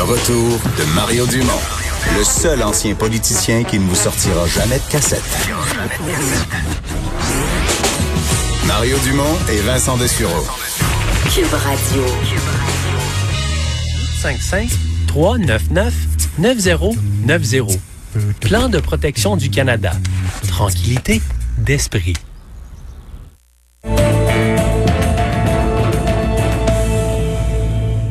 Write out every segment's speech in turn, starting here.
Le retour de Mario Dumont, le seul ancien politicien qui ne vous sortira jamais de cassette. Mario Dumont et Vincent Dessureau. Cube Radio. 55 399 9090. Plan de protection du Canada. Tranquillité d'esprit.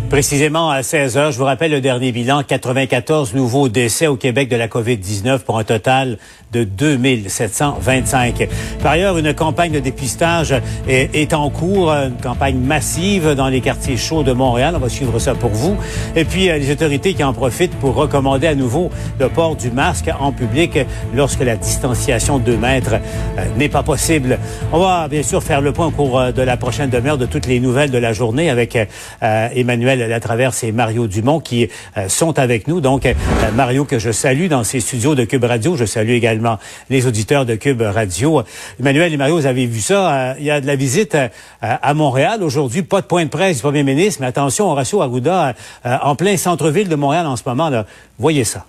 Précisément à 16 heures, je vous rappelle le dernier bilan, 94 nouveaux décès au Québec de la COVID-19 pour un total de 2725. Par ailleurs, une campagne de dépistage est, en cours, une campagne massive dans les quartiers chauds de Montréal. On va suivre ça pour vous. Et puis, euh, les autorités qui en profitent pour recommander à nouveau le port du masque en public lorsque la distanciation de 2 mètres euh, n'est pas possible. On va bien sûr faire le point au cours euh, de la prochaine demeure de toutes les nouvelles de la journée avec Emmanuel Latraverse et Mario Dumont qui euh, sont avec nous. Donc, euh, Mario que je salue dans ses studios de Cube Radio. Je salue également les auditeurs de Cube Radio. Emmanuel et Mario, vous avez vu ça. Euh, il y a de la visite à Montréal aujourd'hui. Pas de point de presse du premier ministre, mais attention, Horacio Arruda en plein centre-ville de Montréal en ce moment. Voyez ça.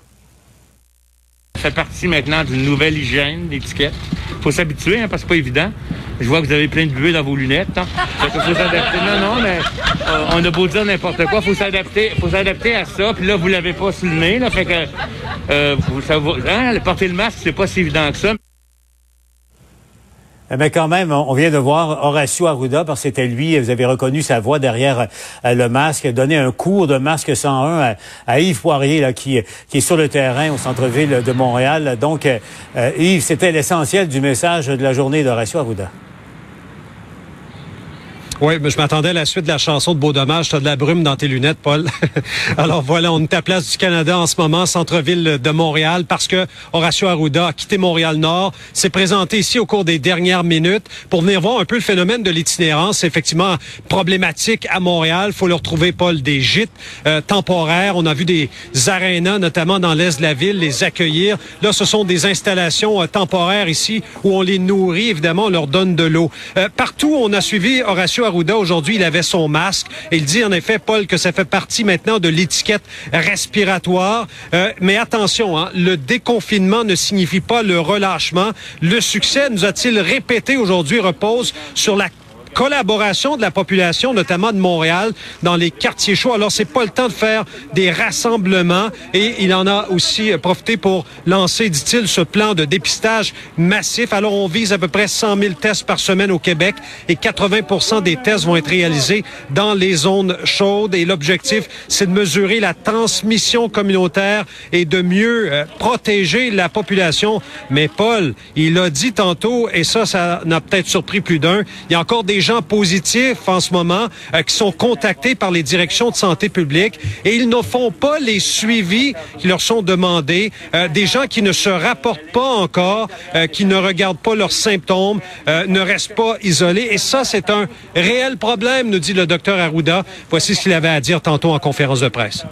Ça fait partie maintenant d'une nouvelle hygiène d'étiquette. faut s'habituer, hein, parce que c'est pas évident. Je vois que vous avez plein de buées dans vos lunettes. Hein. faut s'adapter. Non, non, mais euh, on a beau dire n'importe quoi, faut s'adapter, faut s'adapter à ça. Puis là, vous l'avez pas sous le nez, là, fait que euh, ça, hein, porter le masque, c'est pas si évident que ça. Mais quand même, on vient de voir Horacio Arruda, parce que c'était lui, vous avez reconnu sa voix derrière euh, le masque, donner un cours de masque 101 à, à Yves Poirier, là, qui, est sur le terrain au centre-ville de Montréal. Donc, euh, Yves, c'était l'essentiel du message de la journée d'Horacio Arruda. Oui, mais je m'attendais à la suite de la chanson de Beau Dommage. T'as de la brume dans tes lunettes, Paul. Alors voilà, on est à Place du Canada en ce moment, centre-ville de Montréal, parce que Horacio Arruda a quitté Montréal-Nord, s'est présenté ici au cours des dernières minutes pour venir voir un peu le phénomène de l'itinérance. Effectivement problématique à Montréal. faut le retrouver, Paul, des gîtes euh, temporaires. On a vu des arénas, notamment dans l'est de la ville, les accueillir. Là, ce sont des installations euh, temporaires ici où on les nourrit, évidemment, on leur donne de l'eau. Euh, partout, on a suivi Horacio Arruda aujourd'hui, il avait son masque. Il dit en effet, Paul, que ça fait partie maintenant de l'étiquette respiratoire. Euh, mais attention, hein, le déconfinement ne signifie pas le relâchement. Le succès, nous a-t-il répété aujourd'hui, repose sur la collaboration de la population, notamment de Montréal, dans les quartiers chauds. Alors, c'est pas le temps de faire des rassemblements et il en a aussi profité pour lancer, dit-il, ce plan de dépistage massif. Alors, on vise à peu près 100 000 tests par semaine au Québec et 80 des tests vont être réalisés dans les zones chaudes et l'objectif, c'est de mesurer la transmission communautaire et de mieux euh, protéger la population. Mais Paul, il a dit tantôt, et ça, ça n'a peut-être surpris plus d'un, il y a encore des gens positifs en ce moment euh, qui sont contactés par les directions de santé publique et ils ne font pas les suivis qui leur sont demandés. Euh, des gens qui ne se rapportent pas encore, euh, qui ne regardent pas leurs symptômes, ne restent pas isolés. Et ça, c'est un réel problème, nous dit le docteur Arruda. Voici ce qu'il avait à dire tantôt en conférence de presse.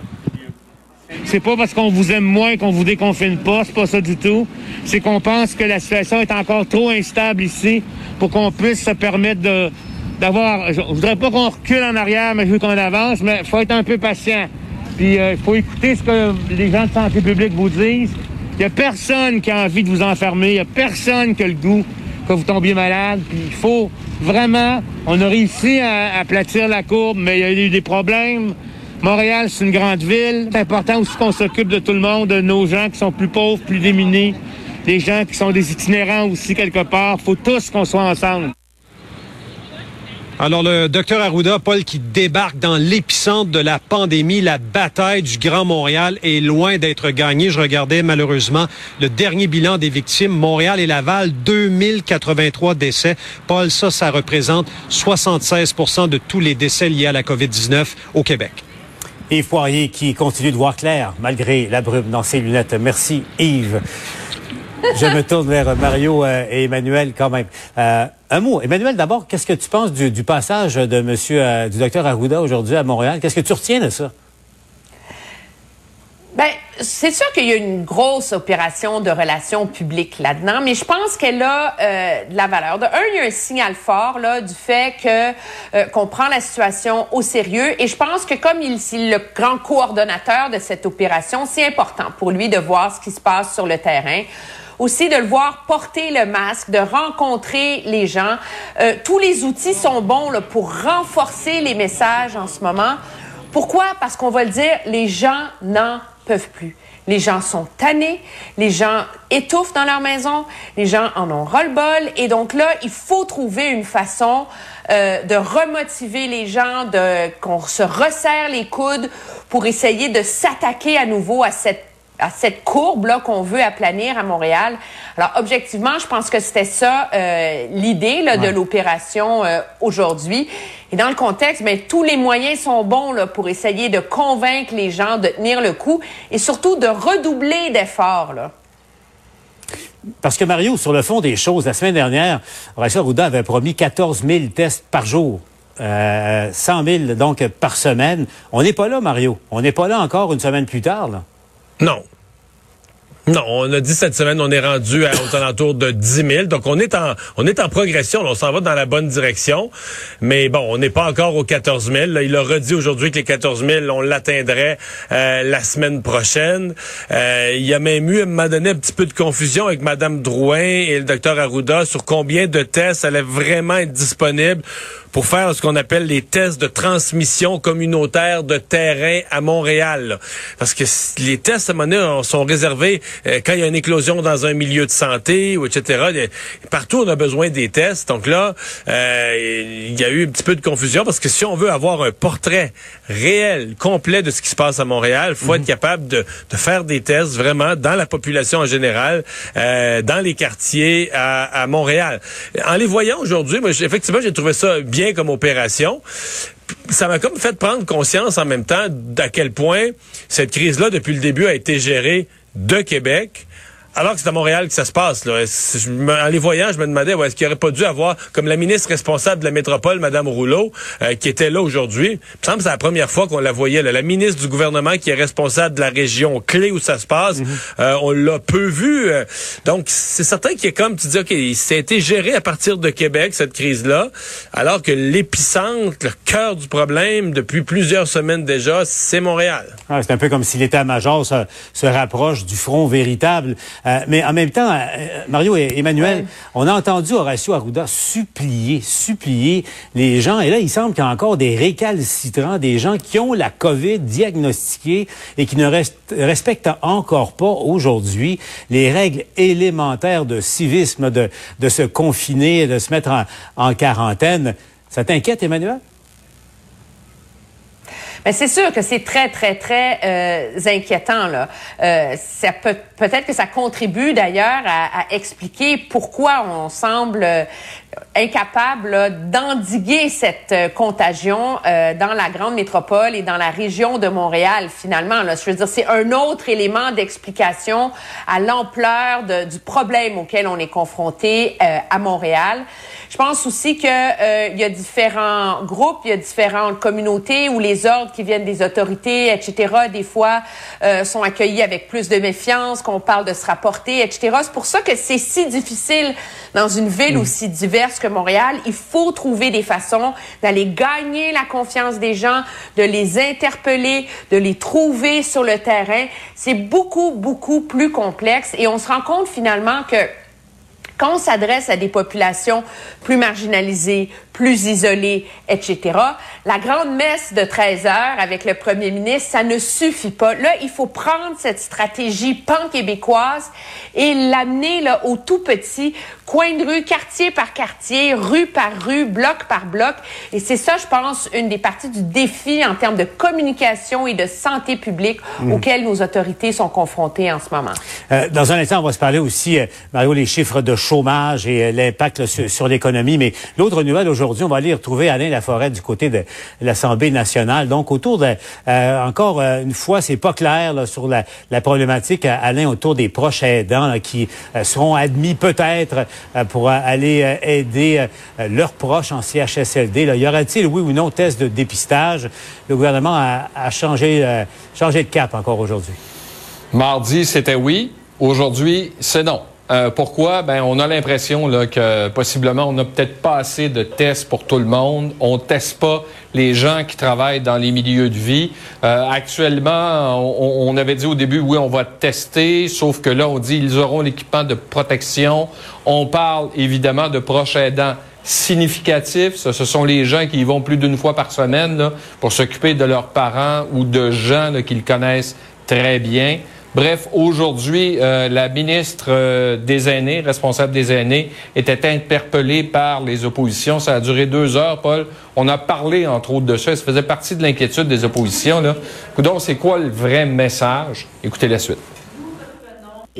C'est pas parce qu'on vous aime moins qu'on vous déconfine pas, c'est pas ça du tout. C'est qu'on pense que la situation est encore trop instable ici pour qu'on puisse se permettre d'avoir. Je, voudrais pas qu'on recule en arrière, mais je veux qu'on avance, mais faut être un peu patient. Puis il euh, faut écouter ce que les gens de santé publique vous disent. Il y a personne qui a envie de vous enfermer, il y a personne qui a le goût que vous tombiez malade. Puis il faut vraiment. On a réussi à aplatir la courbe, mais il y a eu des problèmes. Montréal, c'est une grande ville. C'est important aussi qu'on s'occupe de tout le monde, de nos gens qui sont plus pauvres, plus démunis, des gens qui sont des itinérants aussi quelque part. Faut tous qu'on soit ensemble. Alors, le docteur Arruda, Paul, qui débarque dans l'épicentre de la pandémie, la bataille du Grand Montréal est loin d'être gagnée. Je regardais malheureusement le dernier bilan des victimes. Montréal et Laval, 2083 décès. Paul, ça, ça représente 76% de tous les décès liés à la COVID-19 au Québec. Yves Poirier qui continue de voir clair malgré la brume dans ses lunettes. Merci Yves. Je me tourne vers Mario euh, et Emmanuel quand même. Euh, un mot. Emmanuel, d'abord, qu'est-ce que tu penses du, du passage de monsieur, euh, du docteur Arruda aujourd'hui à Montréal? Qu'est-ce que tu retiens de ça? Ben, c'est sûr qu'il y a une grosse opération de relations publiques là-dedans, mais je pense qu'elle a euh, de la valeur. De un, il y a un signal fort là du fait que euh, qu'on prend la situation au sérieux, et je pense que comme il est le grand coordonnateur de cette opération, c'est important pour lui de voir ce qui se passe sur le terrain aussi de le voir porter le masque, de rencontrer les gens. Euh, tous les outils sont bons là, pour renforcer les messages en ce moment. Pourquoi? Parce qu'on va le dire, les gens n'en plus. Les gens sont tannés, les gens étouffent dans leur maison, les gens en ont ras-le-bol. Et donc là, il faut trouver une façon euh, de remotiver les gens, de qu'on se resserre les coudes pour essayer de s'attaquer à nouveau à cette à cette courbe-là qu'on veut aplanir à Montréal. Alors, objectivement, je pense que c'était ça euh, l'idée de l'opération euh, aujourd'hui. Et dans le contexte, ben, tous les moyens sont bons là, pour essayer de convaincre les gens de tenir le coup et surtout de redoubler d'efforts. Là. Parce que Mario, sur le fond des choses, la semaine dernière, Horacio Arruda avait promis 14 000 tests par jour. Euh, 100 000 donc par semaine. On n'est pas là, Mario. On n'est pas là encore une semaine plus tard. Là. Non. Non, on a dit cette semaine, on est rendu à, aux alentours de 10 000. Donc, on est en, on est en progression. on s'en va dans la bonne direction. Mais bon, on n'est pas encore aux 14 000. il a redit aujourd'hui que les 14 000, on l'atteindrait euh, la semaine prochaine. Euh, il y a même eu, m'a donné un petit peu de confusion avec Mme Drouin et le docteur Arruda sur combien de tests allaient vraiment être disponibles pour faire ce qu'on appelle les tests de transmission communautaire de terrain à Montréal. Parce que les tests, à un sont réservés euh, quand il y a une éclosion dans un milieu de santé, ou etc. Partout, on a besoin des tests. Donc là, euh, il y a eu un petit peu de confusion parce que si on veut avoir un portrait réel, complet de ce qui se passe à Montréal, il faut être mhm. capable de, de, faire des tests vraiment dans la population en général, euh, dans les quartiers à, à, Montréal. En les voyant aujourd'hui, effectivement, j'ai trouvé ça bien comme opération. Ça m'a comme fait prendre conscience en même temps d'à quel point cette crise-là, depuis le début, a été gérée de Québec alors que c'est à Montréal que ça se passe. Là. en les voyant, je me demandais est-ce qu'il aurait pas dû avoir, comme la ministre responsable de la métropole, Mme Rouleau, euh, qui était là aujourd'hui. Il me semble que c'est la première fois qu'on la voyait. Là. La ministre du gouvernement qui est responsable de la région clé où ça se passe, mhm. euh, on l'a peu vu. Euh. donc, c'est certain qu'il est comme, tu dis, OK, ça a été géré à partir de Québec, cette crise-là, alors que l'épicentre, le cœur du problème, depuis plusieurs semaines déjà, c'est Montréal. Ah, c'est un peu comme si l'état-major se, se rapproche du front véritable. Euh, mais en même temps, euh, Mario et Emmanuel, on a entendu Horacio Arruda supplier, supplier les gens. Et là, il semble qu'il y a encore des récalcitrants, des gens qui ont la COVID diagnostiquée et qui ne respectent encore pas aujourd'hui les règles élémentaires de civisme, de, de se confiner, de se mettre en, en quarantaine. Ça t'inquiète, Emmanuel? Mais c'est sûr que c'est très, très, très euh, inquiétant. Là. Euh, ça peut, peut-être que ça contribue d'ailleurs à, à, expliquer pourquoi on semble incapable d'endiguer cette euh, contagion euh, dans la grande métropole et dans la région de Montréal, finalement. Là. Je veux dire, c'est un autre élément d'explication à l'ampleur du problème auquel on est confronté euh, à Montréal. Je pense aussi que euh, il y a différents groupes, il y a différentes communautés où les ordres qui viennent des autorités, etc., des fois euh, sont accueillis avec plus de méfiance, qu'on parle de se rapporter, etc. C'est pour ça que c'est si difficile dans une ville mm. aussi diverse que Montréal. Il faut trouver des façons d'aller gagner la confiance des gens, de les interpeller, de les trouver sur le terrain. C'est beaucoup, beaucoup plus complexe et on se rend compte finalement que quand on s'adresse à des populations plus marginalisées, plus isolées, etc., la grande messe de 13 heures avec le premier ministre, ça ne suffit pas. Là, il faut prendre cette stratégie pan-québécoise et l'amener là au tout petit, coin de rue, quartier par quartier, rue par rue, bloc par bloc. Et c'est ça, je pense, une des parties du défi en termes de communication et de santé publique mmh. auxquelles nos autorités sont confrontées en ce moment. Euh, dans un instant, on va se parler aussi, euh, Mario, les chiffres de chômage et euh, l'impact sur, l'économie. Mais l'autre nouvelle aujourd'hui, on va aller retrouver Alain Laforêt du côté de l'Assemblée nationale. Donc, autour de, euh, encore euh, une fois, c'est pas clair là, sur la, problématique, Alain, autour des proches aidants qui seront admis peut-être pour aller aider leurs proches en CHSLD. Là. Y aura-t-il, oui ou non, test de dépistage? Le gouvernement a, a changé, changé de cap encore aujourd'hui. Mardi, c'était oui. Aujourd'hui, c'est non. Euh, pourquoi? Ben, on a l'impression là, que possiblement on n'a peut-être pas assez de tests pour tout le monde. On teste pas les gens qui travaillent dans les milieux de vie. Euh, actuellement, on, on, avait dit au début, oui, on va tester, sauf que là, on dit ils auront l'équipement de protection. On parle évidemment de proches aidants significatifs. Ce, ce sont les gens qui y vont plus d'une fois par semaine là, pour s'occuper de leurs parents ou de gens qu'ils connaissent très bien. Bref, aujourd'hui, euh, la ministre euh, des aînés, responsable des aînés, était interpellée par les oppositions. Ça a duré deux heures, Paul. On a parlé, entre autres, de ça. Ça faisait partie de l'inquiétude des oppositions. Donc, c'est quoi le vrai message? Écoutez la suite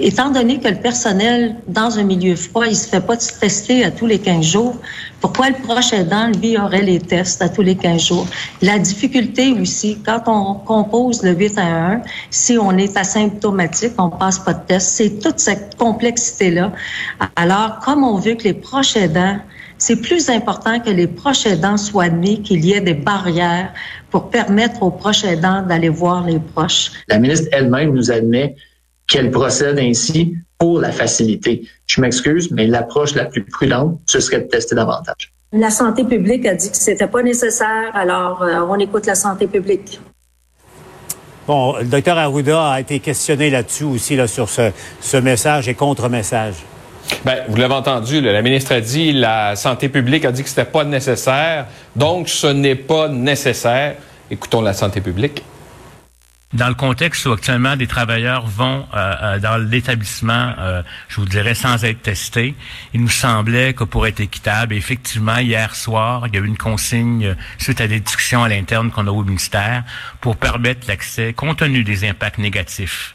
étant donné que le personnel dans un milieu froid, il se fait pas tester à tous les 15 jours, pourquoi le proche aidant, lui, aurait les tests à tous les 15 jours? La difficulté aussi, quand on compose le 8 à 1, si on est asymptomatique, on passe pas de test, c'est toute cette complexité-là. Alors, comme on veut que les proches aidants c'est plus important que les proches aidants soient admis, qu'il y ait des barrières pour permettre aux proches aidants d'aller voir les proches. La ministre elle-même nous admet qu'elle procède ainsi pour la facilité. Je m'excuse, mais l'approche la plus prudente, ce serait de tester davantage. La santé publique a dit que c'était pas nécessaire, alors euh, on écoute la santé publique. Bon, le docteur Arruda a été questionné là-dessus aussi, là, sur ce, ce message et contre-message. Ben, vous l'avez entendu, la ministre a dit, la santé publique a dit que c'était pas nécessaire, donc ce n'est pas nécessaire. Écoutons la santé publique. Dans le contexte où actuellement des travailleurs vont euh, euh, dans l'établissement, euh, je vous dirais sans être testés, il nous semblait que pour être équitable, effectivement, hier soir, il y a eu une consigne suite à des discussions à l'interne qu'on a au ministère pour permettre l'accès, compte tenu des impacts négatifs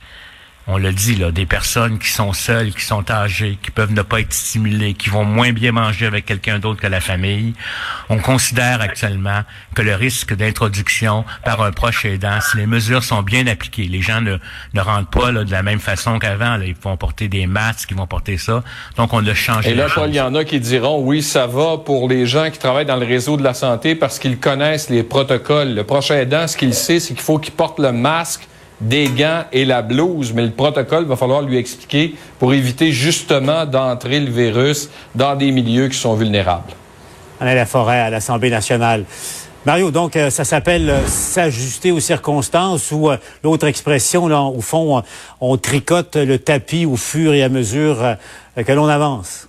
on le dit, là, des personnes qui sont seules, qui sont âgées, qui peuvent ne pas être stimulées, qui vont moins bien manger avec quelqu'un d'autre que la famille. On considère actuellement que le risque d'introduction par un proche aidant, si les mesures sont bien appliquées, les gens ne, ne rentrent pas là, de la même façon qu'avant. Ils vont porter des masques, ils vont porter ça. Donc, on a changé. Et là, Paul, il y en a qui diront, oui, ça va pour les gens qui travaillent dans le réseau de la santé parce qu'ils connaissent les protocoles. Le proche aidant, ce qu'il sait, c'est qu'il faut qu'il porte le masque des gants et la blouse, mais le protocole va falloir lui expliquer pour éviter justement d'entrer le virus dans des milieux qui sont vulnérables. la forêt à l'Assemblée nationale. Mario, donc euh, ça s'appelle euh, s'ajuster aux circonstances ou euh, l'autre expression, là, au fond, on tricote le tapis au fur et à mesure que l'on avance.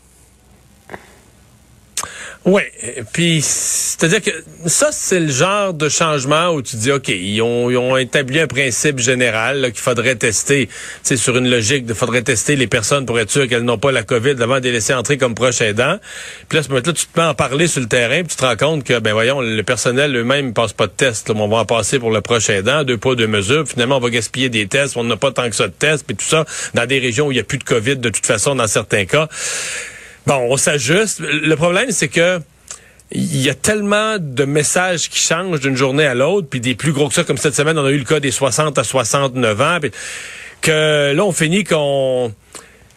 Oui, puis c'est-à-dire que ça, c'est le genre de changement où tu dis, OK, ils ont, ils ont établi un principe général qu'il faudrait tester, c'est sur une logique, il faudrait tester les personnes pour être sûr qu'elles n'ont pas la COVID avant de les laisser entrer comme proches aidants. Puis là, ce moment-là, tu te mets à en parler sur le terrain, puis tu te rends compte que, ben voyons, le personnel eux-mêmes ne passe pas de tests. on va en passer pour le proche aidant, deux pas, deux mesures. Finalement, on va gaspiller des tests, on n'a pas tant que ça de tests, puis tout ça, dans des régions où il n'y a plus de COVID de toute façon, dans certains cas. Bon, on s'ajuste. Le problème, c'est que il y a tellement de messages qui changent d'une journée à l'autre, puis des plus gros que ça, comme cette semaine, on a eu le cas des 60 à 69 ans, que là, on finit qu'on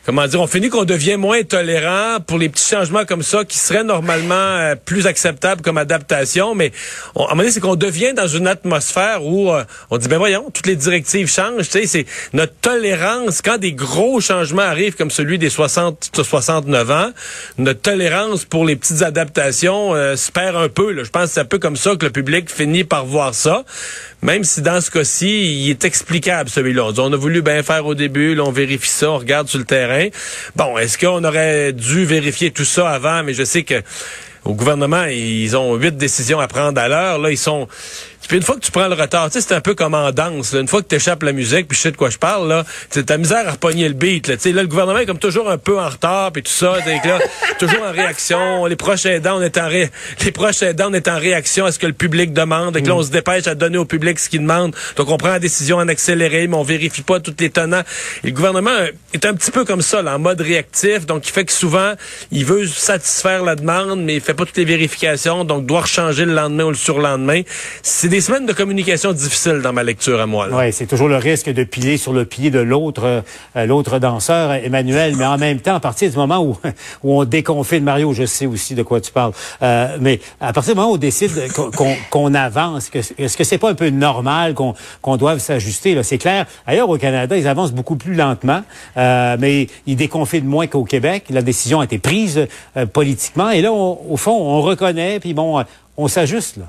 comment dire, on finit qu'on devient moins tolérant pour les petits changements comme ça qui seraient normalement euh, plus acceptables comme adaptation, mais on, à un moment donné, c'est qu'on devient dans une atmosphère où euh, on dit, ben voyons, toutes les directives changent, tu sais, c'est notre tolérance, quand des gros changements arrivent comme celui des 60 69 ans, notre tolérance pour les petites adaptations euh, se perd un peu. Là. Je pense que c'est un peu comme ça que le public finit par voir ça, même si dans ce cas-ci, il est explicable celui-là. On a voulu bien faire au début, là, on vérifie ça, on regarde sur le terrain, Bon, est-ce qu'on aurait dû vérifier tout ça avant? Mais je sais que au gouvernement, ils ont huit décisions à prendre à l'heure. Là, ils sont puis une fois que tu prends le retard, c'est un peu comme en danse. Une fois que tu échappes la musique, puis je sais de quoi je parle, là, ta misère à repogner le beat. Là, là, le gouvernement est comme toujours un peu en retard, puis tout ça. là, toujours en réaction. Les proches aidants, on est en ré... les proches aidants, on est en réaction à ce que le public demande. Et que là, on se dépêche à donner au public ce qu'il demande. Donc, on prend la décision en accéléré, mais on vérifie pas tous les tenants. Et le gouvernement est un petit peu comme ça, là, en mode réactif. Donc, il fait que souvent, il veut satisfaire la demande, mais il fait pas toutes les vérifications. Donc, doit changer le lendemain ou le surlendemain. C'est des semaines de communication difficiles dans ma lecture à moi. Oui, c'est toujours le risque de piler sur le pied de l'autre euh, l'autre danseur, Emmanuel, mais en même temps, à partir du moment où, où on déconfine, Mario, je sais aussi de quoi tu parles, euh, mais à partir du moment où on décide qu'on avance, est-ce que c'est pas un peu normal qu'on qu'on doive s'ajuster? C'est clair, ailleurs au Canada, ils avancent beaucoup plus lentement, euh, mais ils déconfinent moins qu'au Québec. La décision a été prise euh, politiquement, et là, au fond, on reconnaît, puis bon, on s'ajuste, là.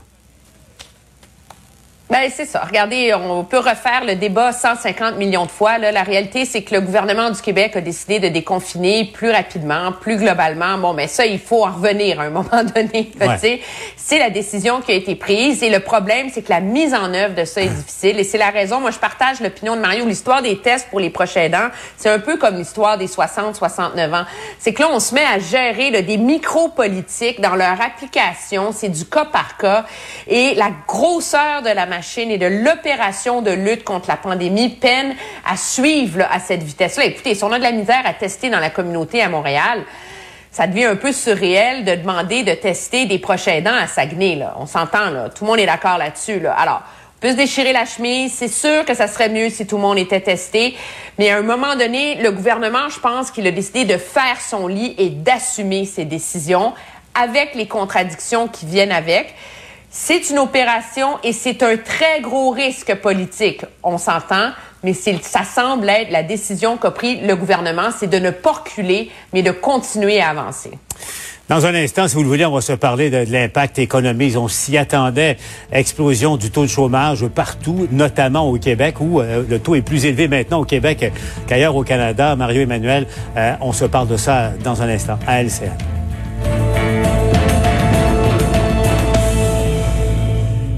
Ben c'est ça. Regardez, on peut refaire le débat 150 millions de fois. Là. La réalité, c'est que le gouvernement du Québec a décidé de déconfiner plus rapidement, plus globalement. Bon, mais ça, il faut en revenir à un moment donné. Ouais. C'est la décision qui a été prise. Et le problème, c'est que la mise en œuvre de ça est difficile. Et c'est la raison, moi, je partage l'opinion de Mario. L'histoire des tests pour les prochains aidants, c'est un peu comme l'histoire des 60, 69 ans. C'est que là, on se met à gérer là, des micro-politiques dans leur application. C'est du cas par cas. Et la grosseur de la et de l'opération de lutte contre la pandémie peine à suivre à cette vitesse-là. Écoutez, si on a de la misère à tester dans la communauté à Montréal, ça devient un peu surréel de demander de tester des prochains aidants à Saguenay. On s'entend. Tout le monde est d'accord là-dessus. Là. Alors, on peut se déchirer la chemise. C'est sûr que ça serait mieux si tout le monde était testé. Mais à un moment donné, le gouvernement, je pense qu'il a décidé de faire son lit et d'assumer ses décisions avec les contradictions qui viennent avec. C'est une opération et c'est un très gros risque politique, on s'entend, mais ça semble être la décision qu'a pris le gouvernement, c'est de ne pas reculer, mais de continuer à avancer. Dans un instant, si vous le voulez, on va se parler de, l'impact économique. On s'y attendait. Explosion du taux de chômage partout, notamment au Québec, où euh, le taux est plus élevé maintenant au Québec qu'ailleurs au Canada. Mario Emmanuel, euh, on se parle de ça dans un instant à LCN.